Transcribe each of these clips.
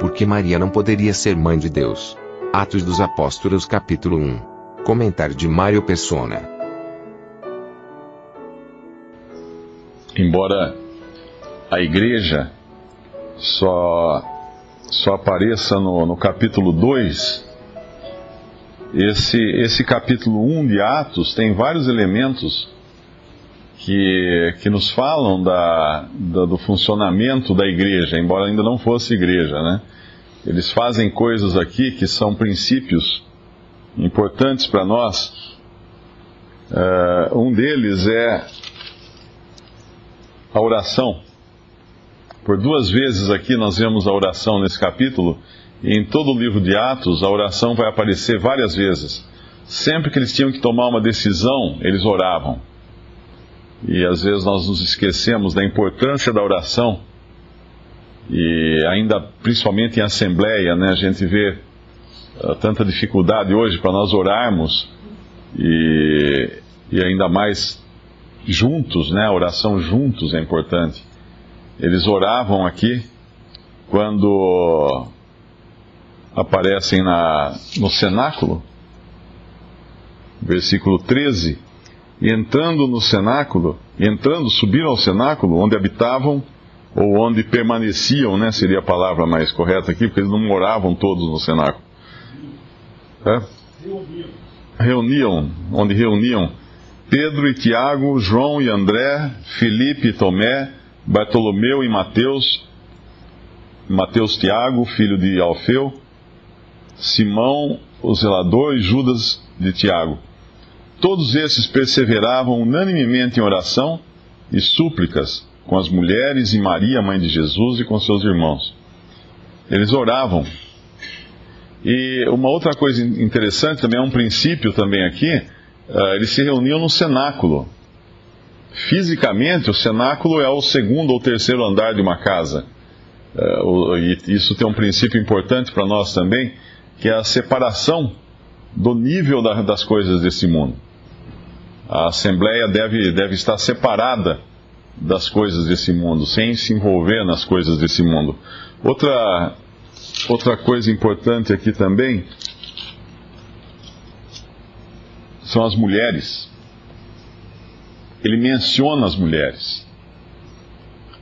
Porque Maria não poderia ser mãe de Deus. Atos dos Apóstolos, capítulo 1. Comentário de Mário Persona. Embora a igreja só, só apareça no, no capítulo 2, esse, esse capítulo 1 de Atos tem vários elementos que, que nos falam da, da, do funcionamento da igreja, embora ainda não fosse igreja, né? Eles fazem coisas aqui que são princípios importantes para nós. Uh, um deles é a oração. Por duas vezes aqui nós vemos a oração nesse capítulo, e em todo o livro de Atos a oração vai aparecer várias vezes. Sempre que eles tinham que tomar uma decisão, eles oravam. E às vezes nós nos esquecemos da importância da oração, e ainda principalmente em assembleia, né, a gente vê uh, tanta dificuldade hoje para nós orarmos, e, e ainda mais juntos, né, a oração juntos é importante. Eles oravam aqui quando aparecem na, no cenáculo, versículo 13, e entrando no cenáculo, entrando, subiram ao cenáculo onde habitavam, ou onde permaneciam, né, seria a palavra mais correta aqui, porque eles não moravam todos no cenáculo. É? Reuniam, onde reuniam Pedro e Tiago, João e André, Filipe e Tomé, Bartolomeu e Mateus, Mateus Tiago, filho de Alfeu, Simão, o zelador, e Judas de Tiago. Todos esses perseveravam unanimemente em oração e súplicas com as mulheres e Maria, mãe de Jesus, e com seus irmãos. Eles oravam. E uma outra coisa interessante também, é um princípio também aqui, uh, eles se reuniam no cenáculo. Fisicamente, o cenáculo é o segundo ou terceiro andar de uma casa. Uh, e isso tem um princípio importante para nós também, que é a separação do nível da, das coisas desse mundo. A Assembleia deve, deve estar separada das coisas desse mundo, sem se envolver nas coisas desse mundo. Outra, outra coisa importante aqui também são as mulheres ele menciona as mulheres.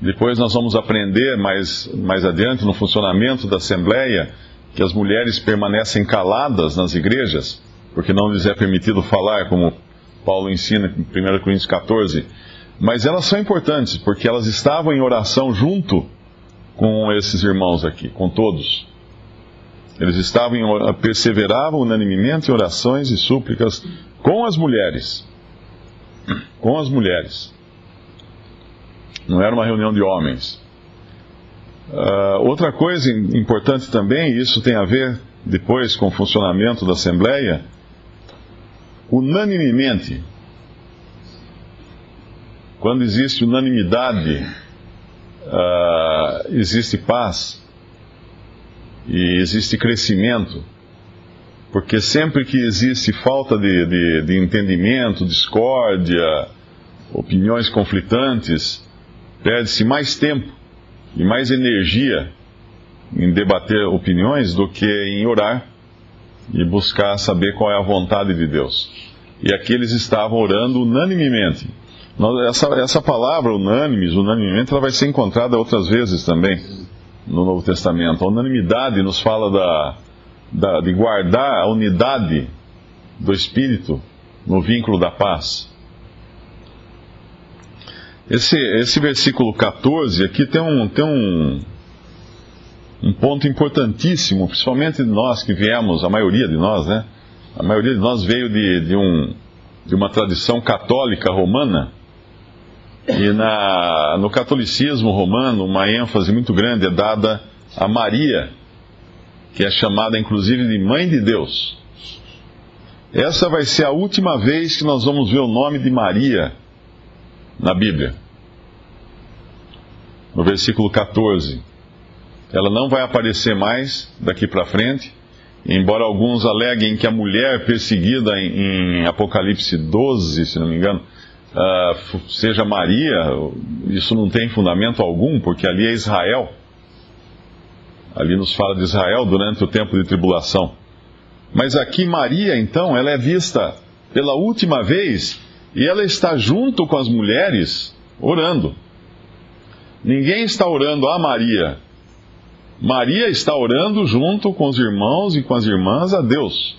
Depois nós vamos aprender mais, mais adiante no funcionamento da Assembleia que as mulheres permanecem caladas nas igrejas, porque não lhes é permitido falar, como Paulo ensina em 1 Coríntios 14. Mas elas são importantes, porque elas estavam em oração junto com esses irmãos aqui, com todos. Eles estavam em, perseveravam unanimemente em orações e súplicas com as mulheres com as mulheres. Não era uma reunião de homens. Uh, outra coisa importante também, e isso tem a ver depois com o funcionamento da Assembleia, unanimemente, quando existe unanimidade, uh, existe paz e existe crescimento. Porque sempre que existe falta de, de, de entendimento, discórdia, opiniões conflitantes, perde-se mais tempo e mais energia em debater opiniões do que em orar e buscar saber qual é a vontade de Deus. E aqui eles estavam orando unanimemente. Essa, essa palavra unânimes, unanimemente, ela vai ser encontrada outras vezes também no Novo Testamento. A unanimidade nos fala da, da, de guardar a unidade do Espírito no vínculo da paz. Esse, esse versículo 14 aqui tem um, tem um, um ponto importantíssimo, principalmente nós que viemos, a maioria de nós, né? A maioria de nós veio de, de, um, de uma tradição católica romana E na, no catolicismo romano, uma ênfase muito grande é dada a Maria, que é chamada inclusive de Mãe de Deus. Essa vai ser a última vez que nós vamos ver o nome de Maria na Bíblia. No versículo 14. Ela não vai aparecer mais daqui para frente, embora alguns aleguem que a mulher perseguida em, em Apocalipse 12, se não me engano, uh, seja Maria, isso não tem fundamento algum, porque ali é Israel. Ali nos fala de Israel durante o tempo de tribulação. Mas aqui Maria, então, ela é vista pela última vez e ela está junto com as mulheres orando. Ninguém está orando a Maria. Maria está orando junto com os irmãos e com as irmãs a Deus.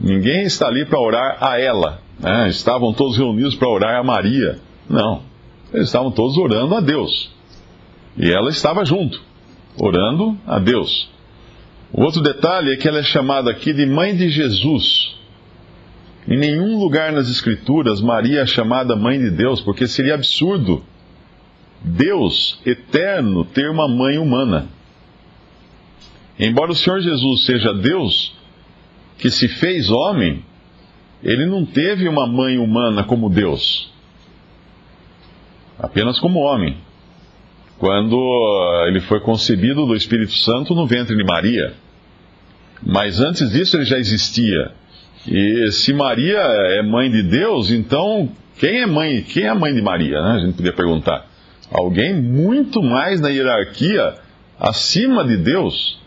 Ninguém está ali para orar a ela. Né? Estavam todos reunidos para orar a Maria. Não. Eles estavam todos orando a Deus. E ela estava junto, orando a Deus. O outro detalhe é que ela é chamada aqui de mãe de Jesus. Em nenhum lugar nas Escrituras Maria é chamada mãe de Deus, porque seria absurdo Deus eterno ter uma mãe humana. Embora o Senhor Jesus seja Deus, que se fez homem, ele não teve uma mãe humana como Deus, apenas como homem quando eh, ele foi concebido do Espírito Santo no ventre de Maria. Mas antes disso ele já existia. E se Maria é mãe de Deus, então quem é mãe? Quem é a mãe de Maria? Né? A gente podia perguntar. Alguém muito mais na hierarquia acima de Deus.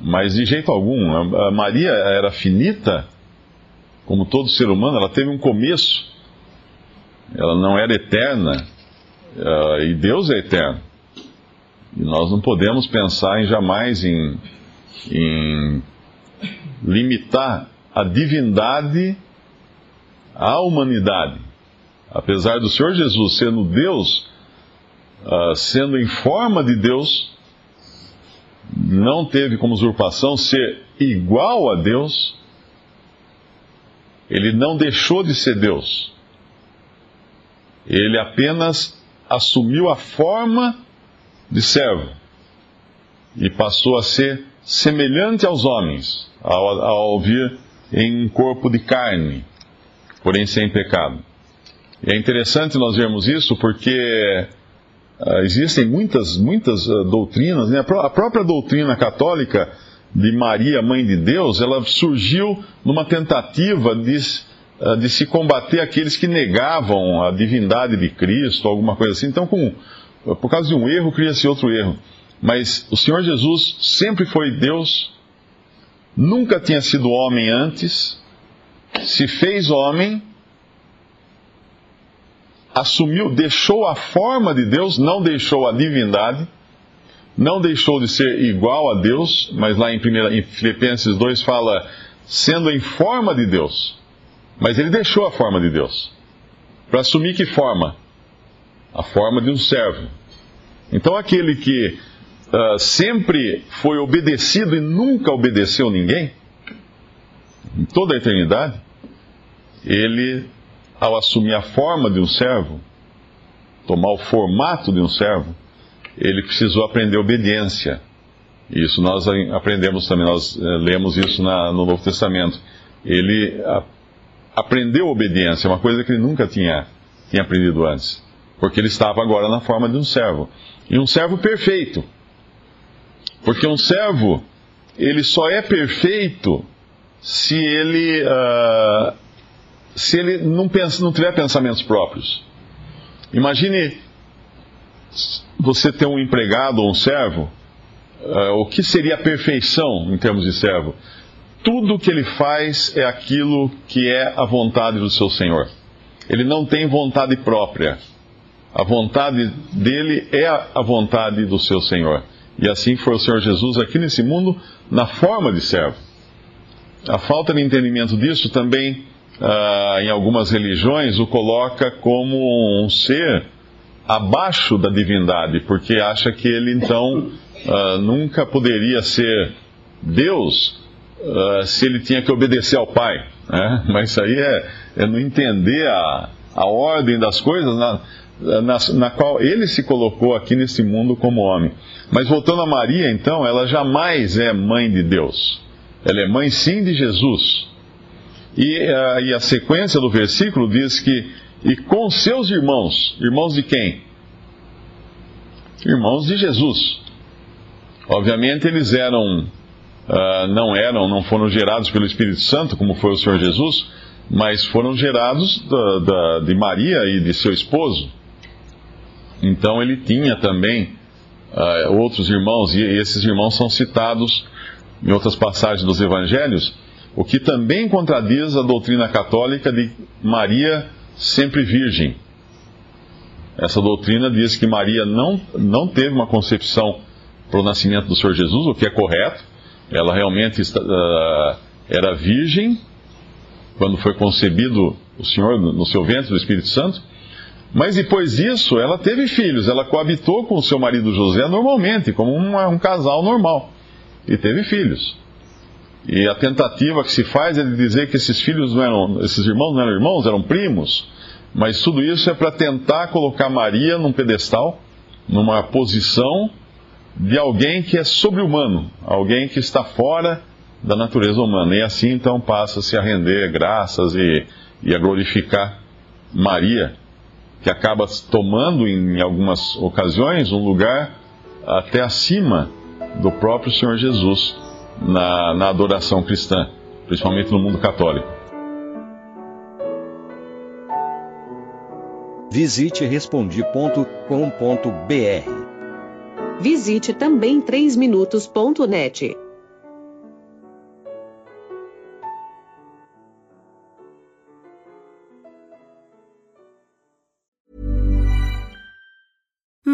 Mas de jeito algum. A Maria era finita, como todo ser humano, ela teve um começo. Ela não era eterna. Uh, e Deus é eterno. E nós não podemos pensar em jamais em, em limitar a divindade à humanidade. Apesar do Senhor Jesus sendo Deus, uh, sendo em forma de Deus, não teve como usurpação ser igual a Deus, ele não deixou de ser Deus. Ele apenas assumiu a forma de servo e passou a ser semelhante aos homens ao, ao vir em um corpo de carne, porém sem pecado. E é interessante nós vermos isso porque uh, existem muitas, muitas uh, doutrinas, né? a própria doutrina católica de Maria, Mãe de Deus, ela surgiu numa tentativa de ah, de se combater aqueles que negavam a divindade de Cristo, alguma coisa assim. Então, com, por causa de um erro, cria-se outro erro. Mas o Senhor Jesus sempre foi Deus, nunca tinha sido homem antes, se fez homem, assumiu, deixou a forma de Deus, não deixou a divindade, não deixou de ser igual a Deus, mas lá em, primeira, em Filipenses 2 fala, sendo em forma de Deus. Mas ele deixou a forma de Deus. Para assumir que forma? A forma de um servo. Então aquele que uh, sempre foi obedecido e nunca obedeceu ninguém, em toda a eternidade, ele, ao assumir a forma de um servo, tomar o formato de um servo, ele precisou aprender obediência. Isso nós aprendemos também, nós uh, lemos isso na, no Novo Testamento. Ele uh, aprendeu obediência, uma coisa que ele nunca tinha, tinha aprendido antes. Porque ele estava agora na forma de um servo. E um servo perfeito. Porque um servo, ele só é perfeito se ele, uh, se ele não, pensa, não tiver pensamentos próprios. Imagine você ter um empregado ou um servo, uh, o que seria a perfeição em termos de servo? tudo que ele faz é aquilo que é a vontade do seu Senhor. Ele não tem vontade própria. A vontade dele é a vontade do seu Senhor. E assim foi o Senhor Jesus aqui nesse mundo, na forma de servo. A falta de entendimento disso também, ah, em algumas religiões, o coloca como um ser abaixo da divindade, porque acha que ele então ah, nunca poderia ser Deus uh, se ele tinha que obedecer ao pai. Né? Mas isso aí é, é não entender a, a ordem das coisas na, na, na, qual ele se colocou aqui nesse mundo como homem. Mas voltando a Maria, então, ela jamais é mãe de Deus. Ela é mãe sim de Jesus. E, uh, e a sequência do versículo diz que, e com seus irmãos, irmãos de quem? Irmãos de Jesus. Obviamente eles eram, uh, não eram, não foram gerados pelo Espírito Santo, como foi o Senhor Jesus, mas foram gerados da, da, de Maria e de seu esposo. Então ele tinha também uh, outros irmãos, e esses irmãos são citados em outras passagens dos evangelhos, o que também contradiz a doutrina católica de Maria sempre virgem. Essa doutrina diz que Maria não, não teve uma concepção para o nascimento do Senhor Jesus, o que é correto. Ela realmente uh, era virgem quando foi concebido o Senhor no seu ventre do Espírito Santo. Mas depois disso, ela teve filhos, ela coabitou com o seu marido José normalmente, como um casal normal, e teve filhos. E a tentativa que se faz é de dizer que esses filhos não eram, esses irmãos não eram irmãos, eram primos, mas tudo isso é para tentar colocar Maria num pedestal, numa posição de alguém que é sobre-humano, alguém que está fora da natureza humana. E assim então passa-se a render graças e, e a glorificar Maria que acaba tomando em algumas ocasiões um lugar até acima do próprio Senhor Jesus na, na adoração cristã, principalmente no mundo católico. Visite respondi.com.br. Visite também 3minutos.net.